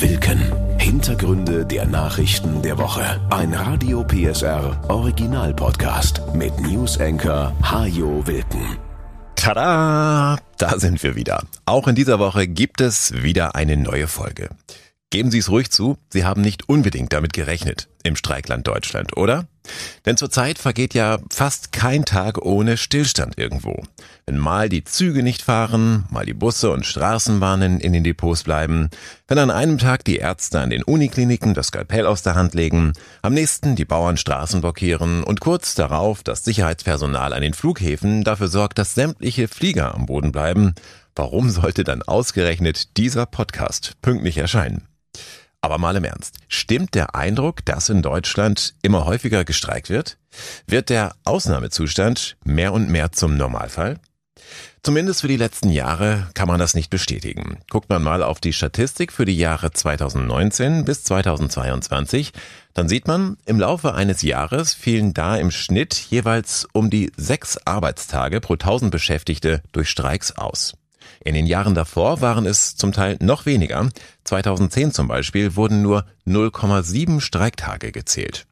Wilken. Hintergründe der Nachrichten der Woche. Ein Radio PSR Original Podcast mit News Anchor Hajo Wilken. Tada! Da sind wir wieder. Auch in dieser Woche gibt es wieder eine neue Folge. Geben Sie es ruhig zu, Sie haben nicht unbedingt damit gerechnet im Streikland Deutschland, oder? Denn zurzeit vergeht ja fast kein Tag ohne Stillstand irgendwo. Wenn mal die Züge nicht fahren, mal die Busse und Straßenbahnen in den Depots bleiben, wenn an einem Tag die Ärzte an den Unikliniken das Skalpell aus der Hand legen, am nächsten die Bauern Straßen blockieren und kurz darauf das Sicherheitspersonal an den Flughäfen dafür sorgt, dass sämtliche Flieger am Boden bleiben, warum sollte dann ausgerechnet dieser Podcast pünktlich erscheinen? Aber mal im Ernst. Stimmt der Eindruck, dass in Deutschland immer häufiger gestreikt wird? Wird der Ausnahmezustand mehr und mehr zum Normalfall? Zumindest für die letzten Jahre kann man das nicht bestätigen. Guckt man mal auf die Statistik für die Jahre 2019 bis 2022, dann sieht man, im Laufe eines Jahres fielen da im Schnitt jeweils um die sechs Arbeitstage pro tausend Beschäftigte durch Streiks aus. In den Jahren davor waren es zum Teil noch weniger. 2010 zum Beispiel wurden nur 0,7 Streiktage gezählt.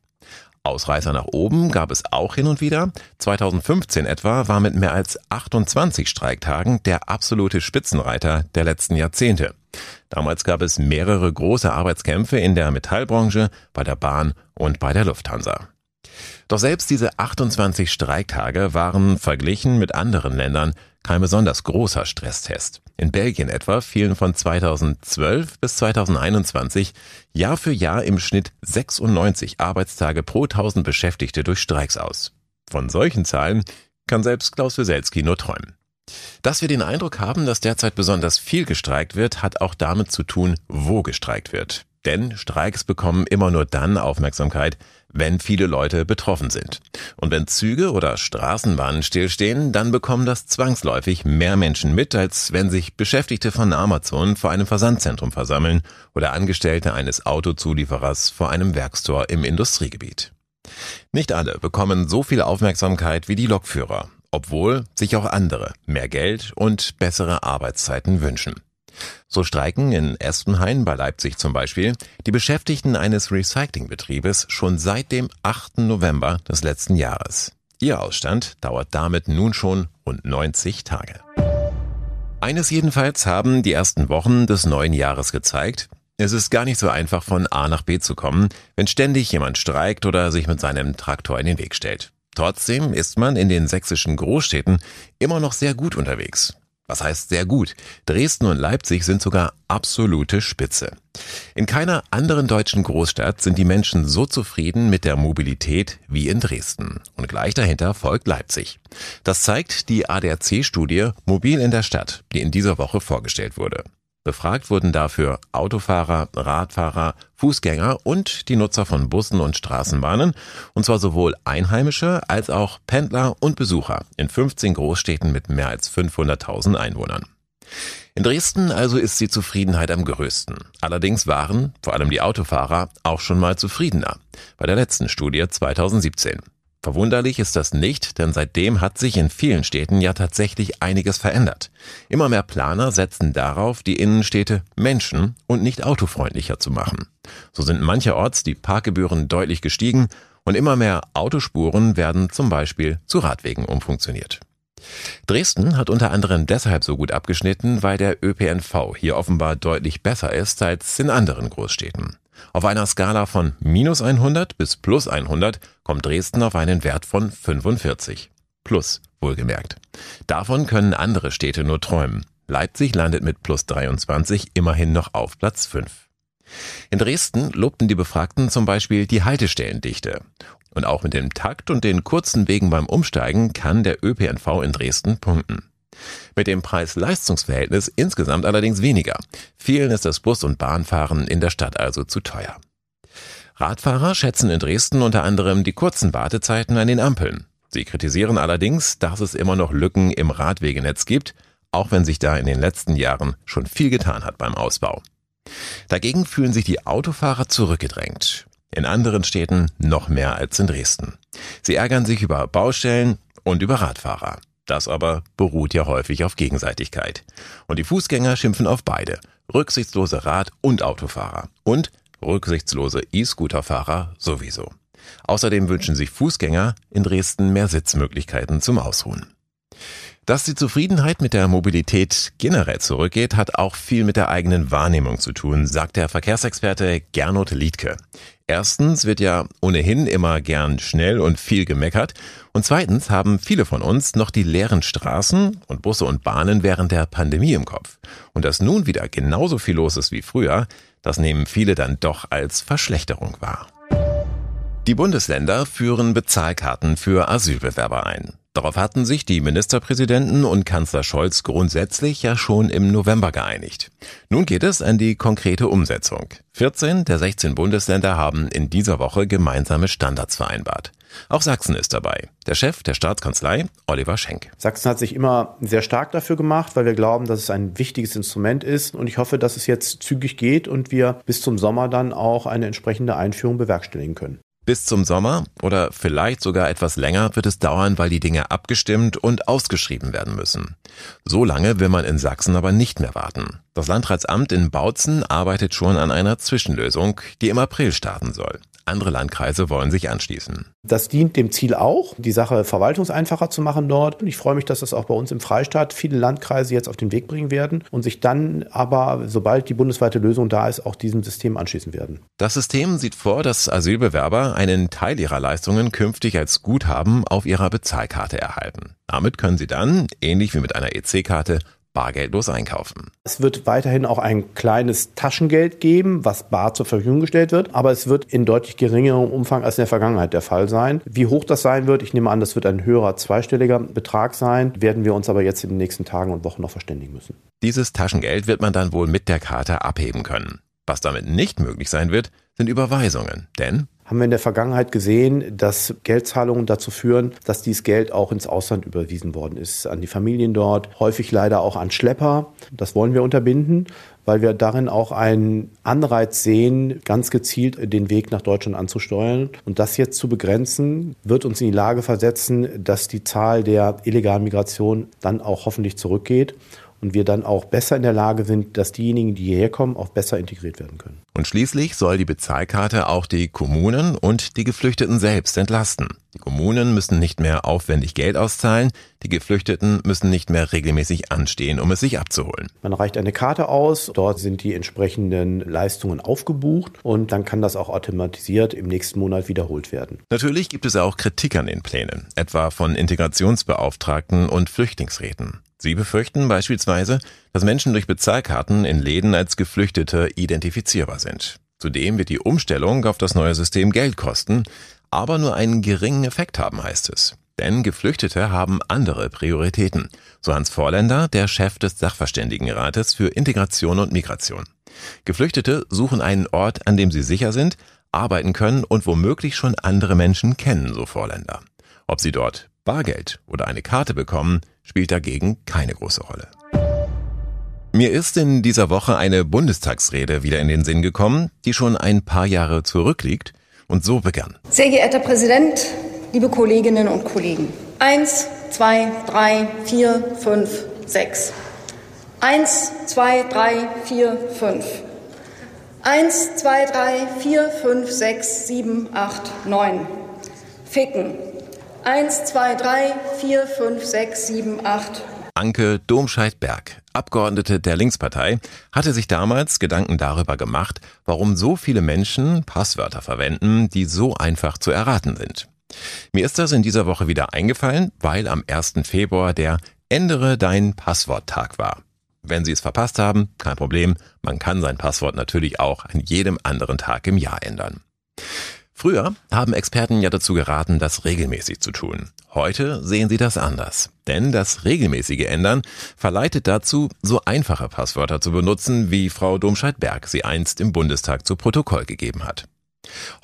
Ausreißer nach oben gab es auch hin und wieder. 2015 etwa war mit mehr als 28 Streiktagen der absolute Spitzenreiter der letzten Jahrzehnte. Damals gab es mehrere große Arbeitskämpfe in der Metallbranche, bei der Bahn und bei der Lufthansa. Doch selbst diese 28 Streiktage waren verglichen mit anderen Ländern kein besonders großer Stresstest. In Belgien etwa fielen von 2012 bis 2021 Jahr für Jahr im Schnitt 96 Arbeitstage pro 1000 Beschäftigte durch Streiks aus. Von solchen Zahlen kann selbst Klaus Wieselski nur träumen. Dass wir den Eindruck haben, dass derzeit besonders viel gestreikt wird, hat auch damit zu tun, wo gestreikt wird. Denn Streiks bekommen immer nur dann Aufmerksamkeit, wenn viele Leute betroffen sind. Und wenn Züge oder Straßenbahnen stillstehen, dann bekommen das zwangsläufig mehr Menschen mit, als wenn sich Beschäftigte von Amazon vor einem Versandzentrum versammeln oder Angestellte eines Autozulieferers vor einem Werkstor im Industriegebiet. Nicht alle bekommen so viel Aufmerksamkeit wie die Lokführer, obwohl sich auch andere mehr Geld und bessere Arbeitszeiten wünschen. So streiken in Espenhain bei Leipzig zum Beispiel die Beschäftigten eines Recyclingbetriebes schon seit dem 8. November des letzten Jahres. Ihr Ausstand dauert damit nun schon rund 90 Tage. Eines jedenfalls haben die ersten Wochen des neuen Jahres gezeigt, es ist gar nicht so einfach von A nach B zu kommen, wenn ständig jemand streikt oder sich mit seinem Traktor in den Weg stellt. Trotzdem ist man in den sächsischen Großstädten immer noch sehr gut unterwegs. Was heißt sehr gut? Dresden und Leipzig sind sogar absolute Spitze. In keiner anderen deutschen Großstadt sind die Menschen so zufrieden mit der Mobilität wie in Dresden. Und gleich dahinter folgt Leipzig. Das zeigt die ADAC-Studie Mobil in der Stadt, die in dieser Woche vorgestellt wurde. Befragt wurden dafür Autofahrer, Radfahrer, Fußgänger und die Nutzer von Bussen und Straßenbahnen, und zwar sowohl Einheimische als auch Pendler und Besucher in 15 Großstädten mit mehr als 500.000 Einwohnern. In Dresden also ist die Zufriedenheit am größten. Allerdings waren, vor allem die Autofahrer, auch schon mal zufriedener. Bei der letzten Studie 2017. Verwunderlich ist das nicht, denn seitdem hat sich in vielen Städten ja tatsächlich einiges verändert. Immer mehr Planer setzen darauf, die Innenstädte menschen- und nicht autofreundlicher zu machen. So sind mancherorts die Parkgebühren deutlich gestiegen und immer mehr Autospuren werden zum Beispiel zu Radwegen umfunktioniert. Dresden hat unter anderem deshalb so gut abgeschnitten, weil der ÖPNV hier offenbar deutlich besser ist als in anderen Großstädten. Auf einer Skala von minus 100 bis plus 100 kommt Dresden auf einen Wert von 45. Plus, wohlgemerkt. Davon können andere Städte nur träumen. Leipzig landet mit plus 23 immerhin noch auf Platz 5. In Dresden lobten die Befragten zum Beispiel die Haltestellendichte. Und auch mit dem Takt und den kurzen Wegen beim Umsteigen kann der ÖPNV in Dresden punkten. Mit dem Preis-Leistungs-Verhältnis insgesamt allerdings weniger. Vielen ist das Bus- und Bahnfahren in der Stadt also zu teuer. Radfahrer schätzen in Dresden unter anderem die kurzen Wartezeiten an den Ampeln. Sie kritisieren allerdings, dass es immer noch Lücken im Radwegenetz gibt, auch wenn sich da in den letzten Jahren schon viel getan hat beim Ausbau. Dagegen fühlen sich die Autofahrer zurückgedrängt. In anderen Städten noch mehr als in Dresden. Sie ärgern sich über Baustellen und über Radfahrer. Das aber beruht ja häufig auf Gegenseitigkeit. Und die Fußgänger schimpfen auf beide. Rücksichtslose Rad- und Autofahrer. Und rücksichtslose E-Scooterfahrer sowieso. Außerdem wünschen sich Fußgänger in Dresden mehr Sitzmöglichkeiten zum Ausruhen. Dass die Zufriedenheit mit der Mobilität generell zurückgeht, hat auch viel mit der eigenen Wahrnehmung zu tun, sagt der Verkehrsexperte Gernot Liedke. Erstens wird ja ohnehin immer gern schnell und viel gemeckert. Und zweitens haben viele von uns noch die leeren Straßen und Busse und Bahnen während der Pandemie im Kopf. Und dass nun wieder genauso viel los ist wie früher, das nehmen viele dann doch als Verschlechterung wahr. Die Bundesländer führen Bezahlkarten für Asylbewerber ein. Darauf hatten sich die Ministerpräsidenten und Kanzler Scholz grundsätzlich ja schon im November geeinigt. Nun geht es an die konkrete Umsetzung. 14 der 16 Bundesländer haben in dieser Woche gemeinsame Standards vereinbart. Auch Sachsen ist dabei. Der Chef der Staatskanzlei, Oliver Schenk. Sachsen hat sich immer sehr stark dafür gemacht, weil wir glauben, dass es ein wichtiges Instrument ist. Und ich hoffe, dass es jetzt zügig geht und wir bis zum Sommer dann auch eine entsprechende Einführung bewerkstelligen können. Bis zum Sommer oder vielleicht sogar etwas länger wird es dauern, weil die Dinge abgestimmt und ausgeschrieben werden müssen. So lange will man in Sachsen aber nicht mehr warten. Das Landratsamt in Bautzen arbeitet schon an einer Zwischenlösung, die im April starten soll. Andere Landkreise wollen sich anschließen. Das dient dem Ziel auch, die Sache verwaltungseinfacher zu machen dort. Und ich freue mich, dass das auch bei uns im Freistaat viele Landkreise jetzt auf den Weg bringen werden und sich dann aber, sobald die bundesweite Lösung da ist, auch diesem System anschließen werden. Das System sieht vor, dass Asylbewerber einen Teil ihrer Leistungen künftig als Guthaben auf ihrer Bezahlkarte erhalten. Damit können sie dann, ähnlich wie mit einer EC-Karte, bargeldlos einkaufen. Es wird weiterhin auch ein kleines Taschengeld geben, was bar zur Verfügung gestellt wird, aber es wird in deutlich geringerem Umfang als in der Vergangenheit der Fall sein. Wie hoch das sein wird, ich nehme an, das wird ein höherer zweistelliger Betrag sein, werden wir uns aber jetzt in den nächsten Tagen und Wochen noch verständigen müssen. Dieses Taschengeld wird man dann wohl mit der Karte abheben können. Was damit nicht möglich sein wird, sind Überweisungen, denn haben wir in der Vergangenheit gesehen, dass Geldzahlungen dazu führen, dass dieses Geld auch ins Ausland überwiesen worden ist, an die Familien dort, häufig leider auch an Schlepper. Das wollen wir unterbinden, weil wir darin auch einen Anreiz sehen, ganz gezielt den Weg nach Deutschland anzusteuern. Und das jetzt zu begrenzen, wird uns in die Lage versetzen, dass die Zahl der illegalen Migration dann auch hoffentlich zurückgeht und wir dann auch besser in der Lage sind, dass diejenigen, die hierher kommen, auch besser integriert werden können. Und schließlich soll die Bezahlkarte auch die Kommunen und die Geflüchteten selbst entlasten. Die Kommunen müssen nicht mehr aufwendig Geld auszahlen, die Geflüchteten müssen nicht mehr regelmäßig anstehen, um es sich abzuholen. Man reicht eine Karte aus, dort sind die entsprechenden Leistungen aufgebucht und dann kann das auch automatisiert im nächsten Monat wiederholt werden. Natürlich gibt es auch Kritik an den Plänen, etwa von Integrationsbeauftragten und Flüchtlingsräten. Sie befürchten beispielsweise, dass Menschen durch Bezahlkarten in Läden als Geflüchtete identifizierbar sind. Zudem wird die Umstellung auf das neue System Geld kosten, aber nur einen geringen Effekt haben, heißt es. Denn Geflüchtete haben andere Prioritäten, so Hans Vorländer, der Chef des Sachverständigenrates für Integration und Migration. Geflüchtete suchen einen Ort, an dem sie sicher sind, arbeiten können und womöglich schon andere Menschen kennen, so Vorländer. Ob sie dort Bargeld oder eine Karte bekommen, spielt dagegen keine große Rolle. Mir ist in dieser Woche eine Bundestagsrede wieder in den Sinn gekommen, die schon ein paar Jahre zurückliegt und so begann. Sehr geehrter Präsident, liebe Kolleginnen und Kollegen. Eins, zwei, drei, vier, fünf, sechs. Eins, zwei, drei, vier, fünf. Eins, zwei, drei, vier, fünf, sechs, sieben, acht, neun. Ficken. Eins, zwei, drei, vier, fünf, sechs, sieben, acht. Anke Domscheit-Berg, Abgeordnete der Linkspartei, hatte sich damals Gedanken darüber gemacht, warum so viele Menschen Passwörter verwenden, die so einfach zu erraten sind. Mir ist das in dieser Woche wieder eingefallen, weil am 1. Februar der Ändere dein Passwort-Tag war. Wenn Sie es verpasst haben, kein Problem, man kann sein Passwort natürlich auch an jedem anderen Tag im Jahr ändern. Früher haben Experten ja dazu geraten, das regelmäßig zu tun. Heute sehen sie das anders. Denn das regelmäßige Ändern verleitet dazu, so einfache Passwörter zu benutzen, wie Frau Domscheit-Berg sie einst im Bundestag zu Protokoll gegeben hat.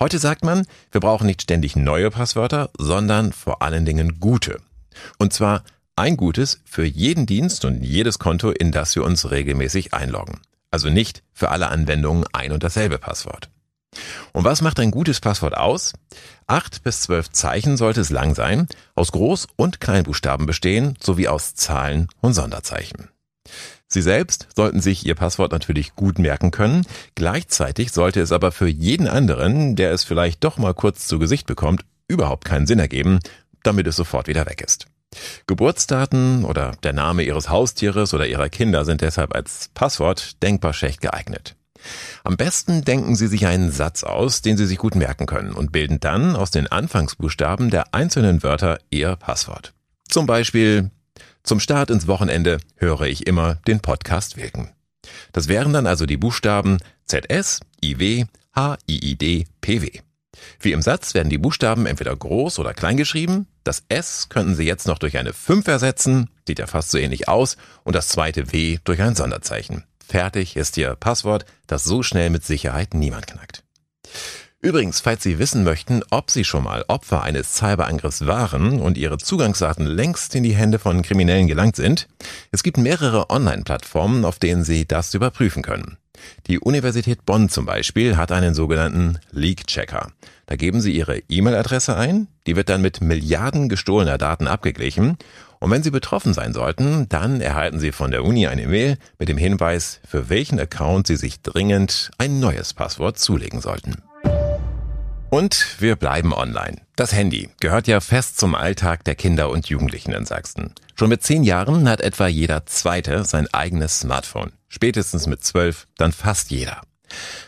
Heute sagt man, wir brauchen nicht ständig neue Passwörter, sondern vor allen Dingen gute. Und zwar ein gutes für jeden Dienst und jedes Konto, in das wir uns regelmäßig einloggen. Also nicht für alle Anwendungen ein und dasselbe Passwort. Und was macht ein gutes Passwort aus? Acht bis zwölf Zeichen sollte es lang sein, aus Groß- und Kleinbuchstaben bestehen, sowie aus Zahlen und Sonderzeichen. Sie selbst sollten sich Ihr Passwort natürlich gut merken können. Gleichzeitig sollte es aber für jeden anderen, der es vielleicht doch mal kurz zu Gesicht bekommt, überhaupt keinen Sinn ergeben, damit es sofort wieder weg ist. Geburtsdaten oder der Name Ihres Haustieres oder Ihrer Kinder sind deshalb als Passwort denkbar schlecht geeignet. Am besten denken Sie sich einen Satz aus, den Sie sich gut merken können und bilden dann aus den Anfangsbuchstaben der einzelnen Wörter Ihr Passwort. Zum Beispiel zum Start ins Wochenende höre ich immer den Podcast Wilken. Das wären dann also die Buchstaben ZS, IW, HIID, PW. Wie im Satz werden die Buchstaben entweder groß oder klein geschrieben. Das S könnten Sie jetzt noch durch eine 5 ersetzen, sieht ja fast so ähnlich aus, und das zweite W durch ein Sonderzeichen. Fertig ist Ihr Passwort, das so schnell mit Sicherheit niemand knackt. Übrigens, falls Sie wissen möchten, ob Sie schon mal Opfer eines Cyberangriffs waren und Ihre Zugangsdaten längst in die Hände von Kriminellen gelangt sind, es gibt mehrere Online-Plattformen, auf denen Sie das überprüfen können. Die Universität Bonn zum Beispiel hat einen sogenannten Leak-Checker. Da geben Sie Ihre E-Mail-Adresse ein, die wird dann mit Milliarden gestohlener Daten abgeglichen und wenn Sie betroffen sein sollten, dann erhalten Sie von der Uni eine Mail mit dem Hinweis, für welchen Account Sie sich dringend ein neues Passwort zulegen sollten. Und wir bleiben online. Das Handy gehört ja fest zum Alltag der Kinder und Jugendlichen in Sachsen. Schon mit zehn Jahren hat etwa jeder Zweite sein eigenes Smartphone. Spätestens mit zwölf dann fast jeder.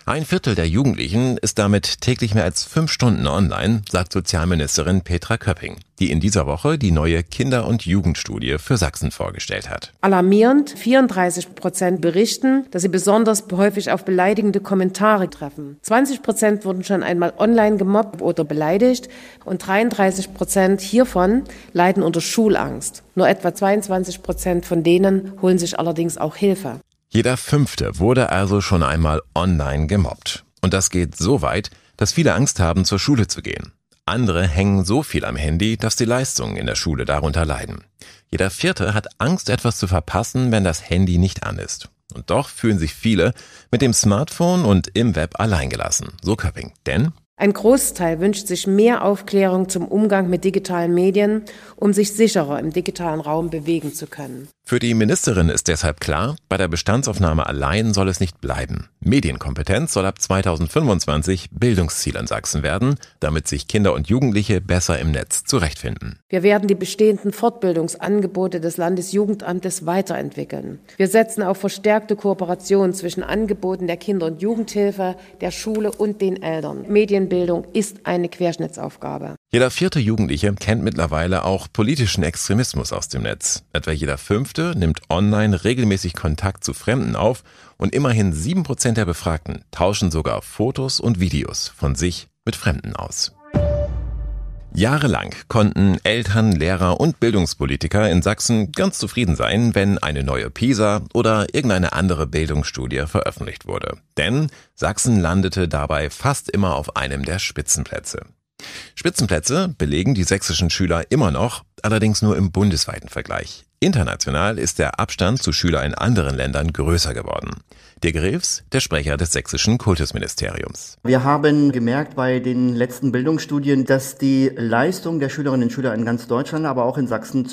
Ein Viertel der Jugendlichen ist damit täglich mehr als fünf Stunden online, sagt Sozialministerin Petra Köpping, die in dieser Woche die neue Kinder- und Jugendstudie für Sachsen vorgestellt hat. Alarmierend, 34 Prozent berichten, dass sie besonders häufig auf beleidigende Kommentare treffen. 20 Prozent wurden schon einmal online gemobbt oder beleidigt und 33 Prozent hiervon leiden unter Schulangst. Nur etwa 22 Prozent von denen holen sich allerdings auch Hilfe. Jeder Fünfte wurde also schon einmal online gemobbt. Und das geht so weit, dass viele Angst haben, zur Schule zu gehen. Andere hängen so viel am Handy, dass die Leistungen in der Schule darunter leiden. Jeder Vierte hat Angst, etwas zu verpassen, wenn das Handy nicht an ist. Und doch fühlen sich viele mit dem Smartphone und im Web alleingelassen, so Köpping. Denn ein Großteil wünscht sich mehr Aufklärung zum Umgang mit digitalen Medien, um sich sicherer im digitalen Raum bewegen zu können. Für die Ministerin ist deshalb klar, bei der Bestandsaufnahme allein soll es nicht bleiben. Medienkompetenz soll ab 2025 Bildungsziel in Sachsen werden, damit sich Kinder und Jugendliche besser im Netz zurechtfinden. Wir werden die bestehenden Fortbildungsangebote des Landesjugendamtes weiterentwickeln. Wir setzen auf verstärkte Kooperation zwischen Angeboten der Kinder- und Jugendhilfe, der Schule und den Eltern. Medienbildung ist eine Querschnittsaufgabe. Jeder vierte Jugendliche kennt mittlerweile auch politischen Extremismus aus dem Netz. Etwa jeder fünfte nimmt online regelmäßig Kontakt zu Fremden auf und immerhin sieben Prozent der Befragten tauschen sogar Fotos und Videos von sich mit Fremden aus. Jahrelang konnten Eltern, Lehrer und Bildungspolitiker in Sachsen ganz zufrieden sein, wenn eine neue PISA oder irgendeine andere Bildungsstudie veröffentlicht wurde. Denn Sachsen landete dabei fast immer auf einem der Spitzenplätze. Spitzenplätze belegen die sächsischen Schüler immer noch, allerdings nur im bundesweiten Vergleich. International ist der Abstand zu Schülern in anderen Ländern größer geworden. Dirk Rews, der Sprecher des sächsischen Kultusministeriums. Wir haben gemerkt bei den letzten Bildungsstudien, dass die Leistung der Schülerinnen und Schüler in ganz Deutschland, aber auch in Sachsen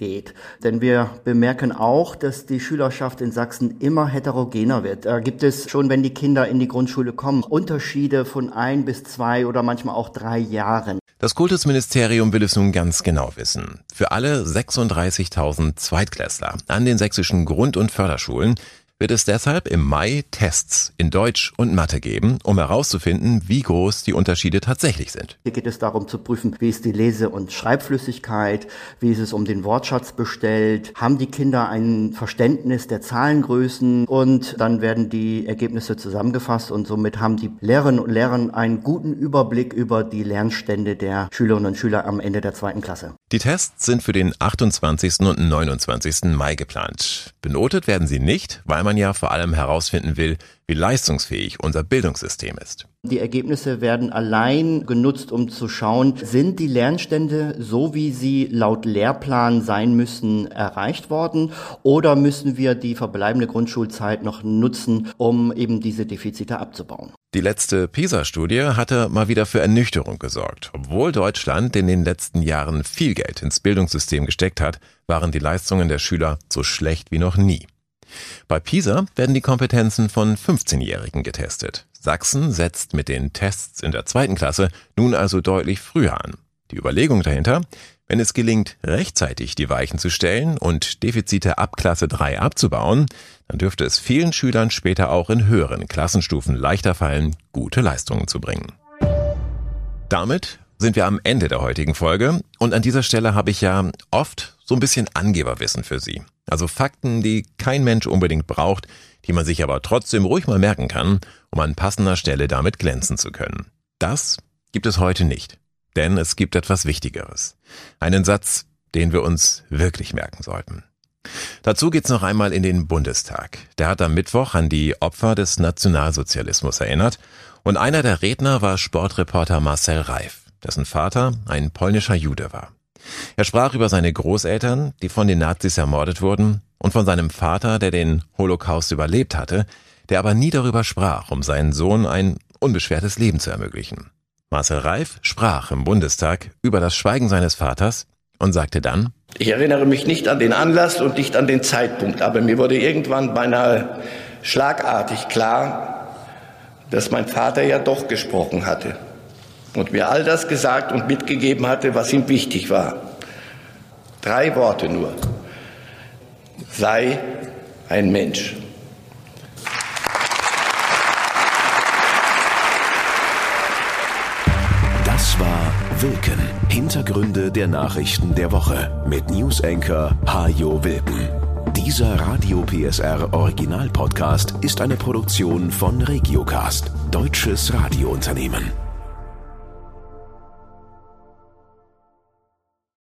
zurückgeht. Denn wir bemerken auch, dass die Schülerschaft in Sachsen immer heterogener wird. Da gibt es schon, wenn die Kinder in die Grundschule kommen, Unterschiede von ein bis zwei oder manchmal auch drei Jahren. Das Kultusministerium will es nun ganz genau wissen. Für alle 36.000 Zweitklässler an den sächsischen Grund- und Förderschulen wird es deshalb im Mai Tests in Deutsch und Mathe geben, um herauszufinden, wie groß die Unterschiede tatsächlich sind. Hier geht es darum zu prüfen, wie ist die Lese- und Schreibflüssigkeit, wie ist es um den Wortschatz bestellt, haben die Kinder ein Verständnis der Zahlengrößen und dann werden die Ergebnisse zusammengefasst und somit haben die Lehrerinnen und Lehrer einen guten Überblick über die Lernstände der Schülerinnen und Schüler am Ende der zweiten Klasse. Die Tests sind für den 28. und 29. Mai geplant. Benotet werden sie nicht, weil man man ja vor allem herausfinden will, wie leistungsfähig unser Bildungssystem ist. Die Ergebnisse werden allein genutzt, um zu schauen, sind die Lernstände so, wie sie laut Lehrplan sein müssen, erreicht worden oder müssen wir die verbleibende Grundschulzeit noch nutzen, um eben diese Defizite abzubauen? Die letzte PISA-Studie hatte mal wieder für Ernüchterung gesorgt. Obwohl Deutschland in den letzten Jahren viel Geld ins Bildungssystem gesteckt hat, waren die Leistungen der Schüler so schlecht wie noch nie. Bei PISA werden die Kompetenzen von 15-Jährigen getestet. Sachsen setzt mit den Tests in der zweiten Klasse nun also deutlich früher an. Die Überlegung dahinter, wenn es gelingt, rechtzeitig die Weichen zu stellen und Defizite ab Klasse 3 abzubauen, dann dürfte es vielen Schülern später auch in höheren Klassenstufen leichter fallen, gute Leistungen zu bringen. Damit sind wir am Ende der heutigen Folge und an dieser Stelle habe ich ja oft so ein bisschen Angeberwissen für Sie. Also Fakten, die kein Mensch unbedingt braucht, die man sich aber trotzdem ruhig mal merken kann, um an passender Stelle damit glänzen zu können. Das gibt es heute nicht, denn es gibt etwas Wichtigeres. Einen Satz, den wir uns wirklich merken sollten. Dazu geht's noch einmal in den Bundestag. Der hat am Mittwoch an die Opfer des Nationalsozialismus erinnert und einer der Redner war Sportreporter Marcel Reif, dessen Vater ein polnischer Jude war. Er sprach über seine Großeltern, die von den Nazis ermordet wurden, und von seinem Vater, der den Holocaust überlebt hatte, der aber nie darüber sprach, um seinen Sohn ein unbeschwertes Leben zu ermöglichen. Marcel Reif sprach im Bundestag über das Schweigen seines Vaters und sagte dann, ich erinnere mich nicht an den Anlass und nicht an den Zeitpunkt, aber mir wurde irgendwann beinahe schlagartig klar, dass mein Vater ja doch gesprochen hatte und mir all das gesagt und mitgegeben hatte, was ihm wichtig war. Drei Worte nur. Sei ein Mensch. Das war Wilken. Hintergründe der Nachrichten der Woche mit Newsenker Hajo Wilken. Dieser Radio PSR Original Podcast ist eine Produktion von Regiocast, deutsches Radiounternehmen.